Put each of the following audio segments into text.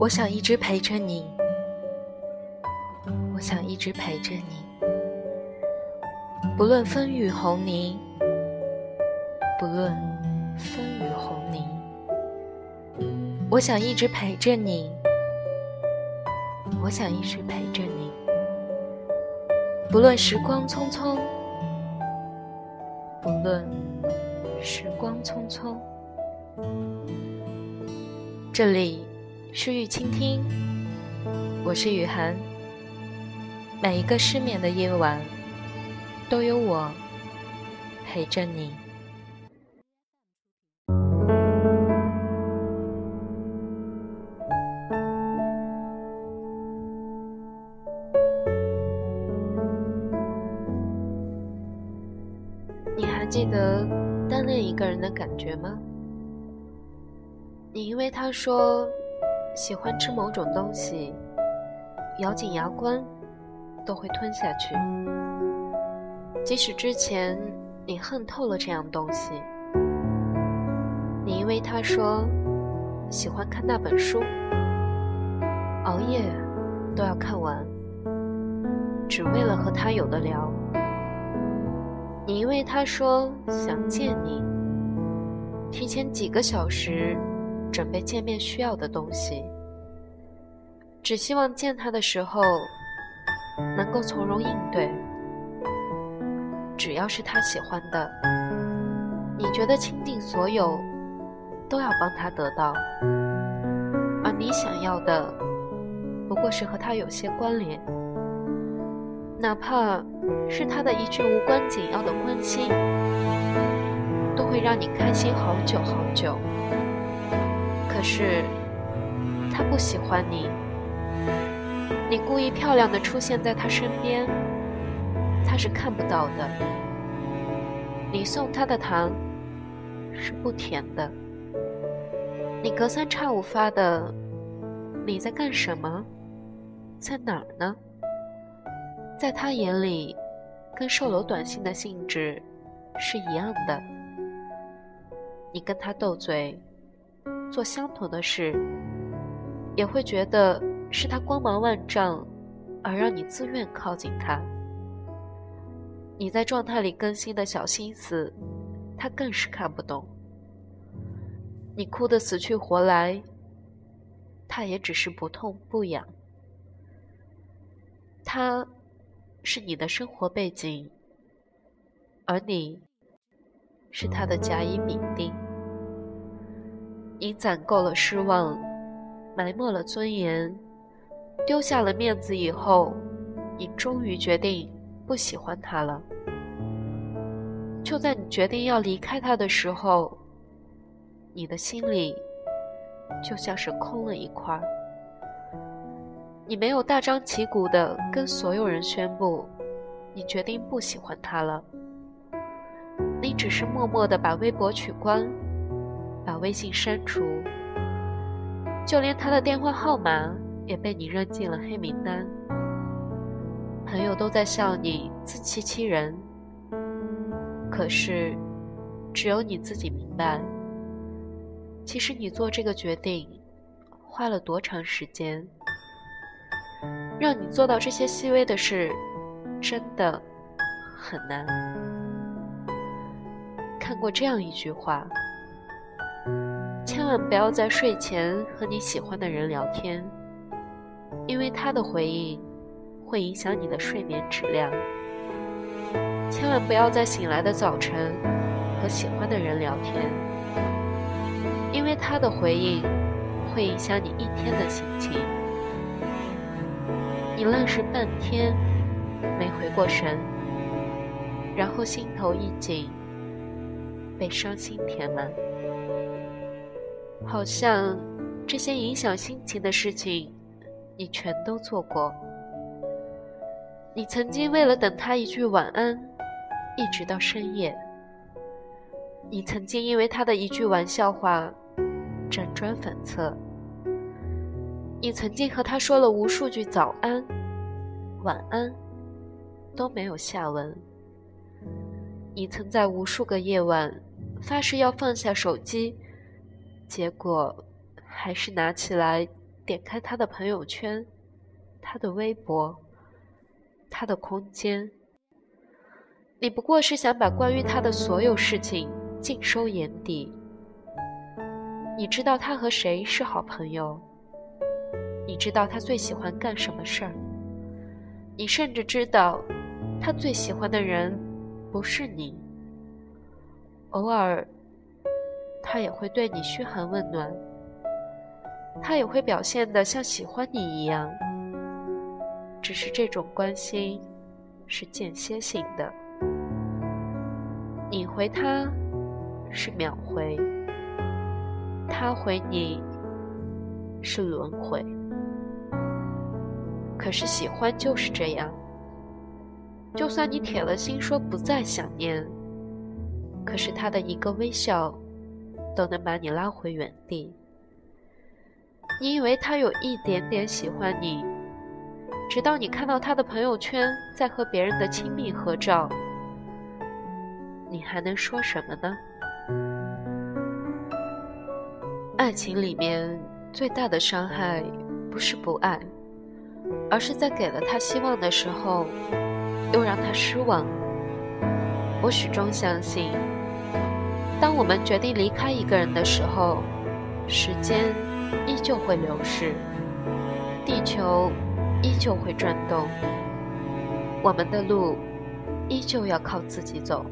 我想一直陪着你，我想一直陪着你，不论风雨红泥，不论风雨红泥，我想一直陪着你，我想一直陪着你，不论时光匆匆，不论时光匆匆，这里。诗雨倾听，我是雨涵。每一个失眠的夜晚，都有我陪着你。你还记得单恋一个人的感觉吗？你因为他说。喜欢吃某种东西，咬紧牙关都会吞下去。即使之前你恨透了这样东西，你因为他说喜欢看那本书，熬夜都要看完，只为了和他有的聊。你因为他说想见你，提前几个小时。准备见面需要的东西，只希望见他的时候能够从容应对。只要是他喜欢的，你觉得倾尽所有都要帮他得到，而你想要的不过是和他有些关联，哪怕是他的一句无关紧要的关心，都会让你开心好久好久。可是，他不喜欢你。你故意漂亮的出现在他身边，他是看不到的。你送他的糖是不甜的。你隔三差五发的，你在干什么？在哪儿呢？在他眼里，跟售楼短信的性质是一样的。你跟他斗嘴。做相同的事，也会觉得是他光芒万丈，而让你自愿靠近他。你在状态里更新的小心思，他更是看不懂。你哭得死去活来，他也只是不痛不痒。他，是你的生活背景，而你，是他的甲乙丙丁。你攒够了失望，埋没了尊严，丢下了面子以后，你终于决定不喜欢他了。就在你决定要离开他的时候，你的心里就像是空了一块。你没有大张旗鼓的跟所有人宣布，你决定不喜欢他了。你只是默默的把微博取关。把微信删除，就连他的电话号码也被你扔进了黑名单。朋友都在笑你自欺欺人，可是只有你自己明白，其实你做这个决定花了多长时间，让你做到这些细微的事，真的很难。看过这样一句话。千万不要在睡前和你喜欢的人聊天，因为他的回应会影响你的睡眠质量。千万不要在醒来的早晨和喜欢的人聊天，因为他的回应会影响你一天的心情。你愣是半天没回过神，然后心头一紧，被伤心填满。好像这些影响心情的事情，你全都做过。你曾经为了等他一句晚安，一直到深夜。你曾经因为他的一句玩笑话，辗转反侧。你曾经和他说了无数句早安、晚安，都没有下文。你曾在无数个夜晚发誓要放下手机。结果，还是拿起来点开他的朋友圈、他的微博、他的空间。你不过是想把关于他的所有事情尽收眼底。你知道他和谁是好朋友，你知道他最喜欢干什么事儿，你甚至知道他最喜欢的人不是你。偶尔，他也会对你嘘寒问暖，他也会表现的像喜欢你一样，只是这种关心是间歇性的。你回他是秒回，他回你是轮回。可是喜欢就是这样，就算你铁了心说不再想念，可是他的一个微笑都能把你拉回原地。你以为他有一点点喜欢你，直到你看到他的朋友圈在和别人的亲密合照。你还能说什么呢？爱情里面最大的伤害，不是不爱，而是在给了他希望的时候，又让他失望。我始终相信，当我们决定离开一个人的时候，时间依旧会流逝，地球依旧会转动，我们的路依旧要靠自己走。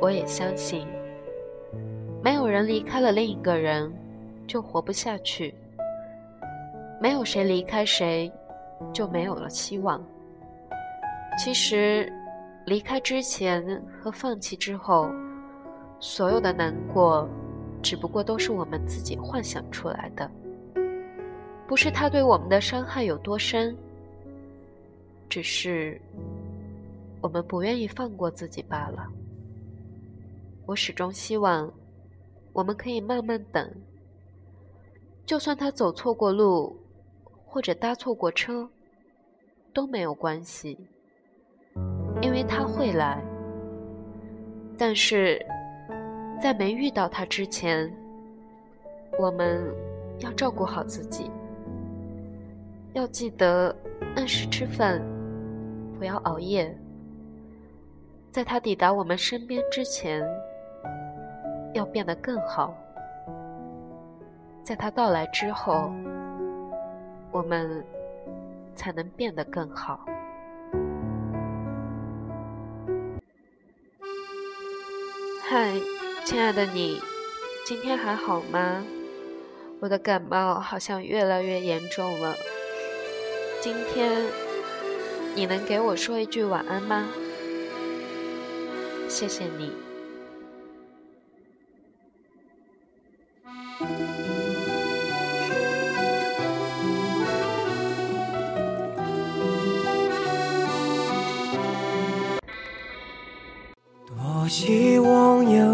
我也相信，没有人离开了另一个人就活不下去，没有谁离开谁就没有了希望。其实，离开之前和放弃之后，所有的难过，只不过都是我们自己幻想出来的，不是他对我们的伤害有多深，只是我们不愿意放过自己罢了。我始终希望，我们可以慢慢等。就算他走错过路，或者搭错过车，都没有关系，因为他会来。但是，在没遇到他之前，我们要照顾好自己，要记得按时吃饭，不要熬夜。在他抵达我们身边之前。要变得更好，在他到来之后，我们才能变得更好。嗨，亲爱的你，今天还好吗？我的感冒好像越来越严重了。今天你能给我说一句晚安吗？谢谢你。多希望有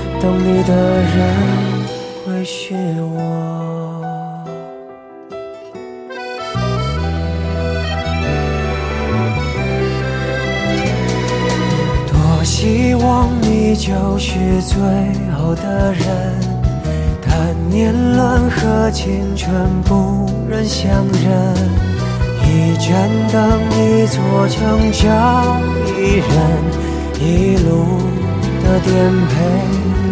等你的人会是我。多希望你就是最后的人，但年轮和青春不忍相认。一盏灯，一座城，找一人，一路的颠沛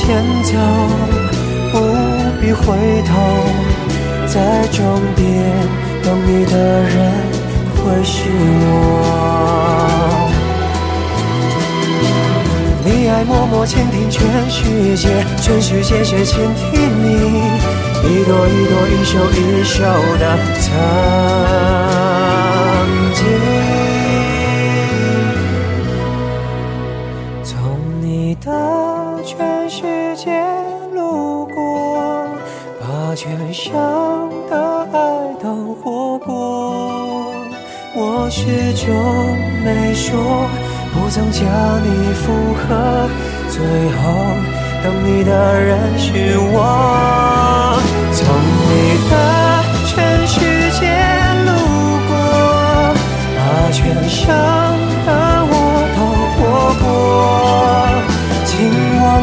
前走，不必回头，在终点等你的人。会是我。你爱默默倾听全世界，全世界却倾听你一朵一朵、一首一首的曾经。从你的全世界路过，把全伤的爱都活过。我始终没说，不曾将你附和，最后等你的人是我。从你的全世界路过，把全伤